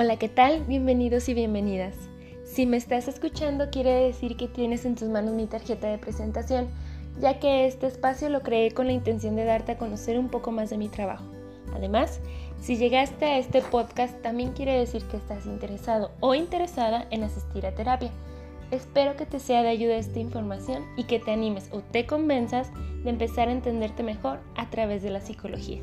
Hola, ¿qué tal? Bienvenidos y bienvenidas. Si me estás escuchando quiere decir que tienes en tus manos mi tarjeta de presentación, ya que este espacio lo creé con la intención de darte a conocer un poco más de mi trabajo. Además, si llegaste a este podcast también quiere decir que estás interesado o interesada en asistir a terapia. Espero que te sea de ayuda esta información y que te animes o te convenzas de empezar a entenderte mejor a través de la psicología.